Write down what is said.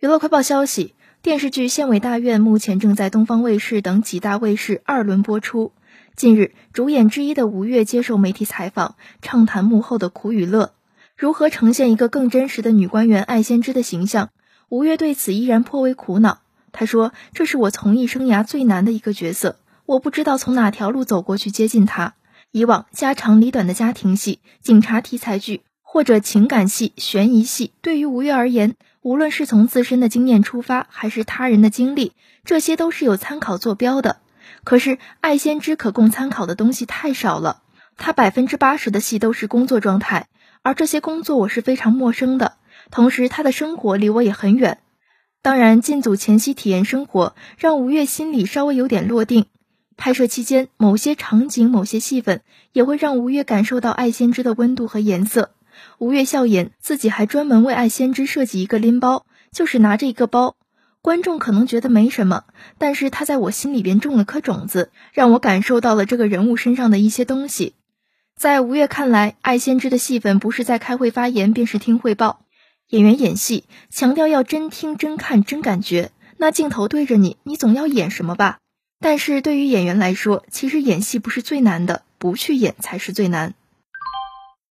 娱乐快报消息，电视剧《县委大院》目前正在东方卫视等几大卫视二轮播出。近日，主演之一的吴越接受媒体采访，畅谈幕后的苦与乐，如何呈现一个更真实的女官员艾先知的形象。吴越对此依然颇为苦恼。他说：“这是我从艺生涯最难的一个角色，我不知道从哪条路走过去接近她。以往家长里短的家庭戏、警察题材剧或者情感戏、悬疑戏，对于吴越而言。”无论是从自身的经验出发，还是他人的经历，这些都是有参考坐标的。可是爱先知可供参考的东西太少了，他百分之八十的戏都是工作状态，而这些工作我是非常陌生的。同时，他的生活离我也很远。当然，进组前夕体验生活，让吴越心里稍微有点落定。拍摄期间，某些场景、某些戏份，也会让吴越感受到爱先知的温度和颜色。吴越笑言，自己还专门为爱先知设计一个拎包，就是拿着一个包。观众可能觉得没什么，但是他在我心里边种了颗种子，让我感受到了这个人物身上的一些东西。在吴越看来，爱先知的戏份不是在开会发言，便是听汇报。演员演戏强调要真听、真看、真感觉，那镜头对着你，你总要演什么吧？但是对于演员来说，其实演戏不是最难的，不去演才是最难。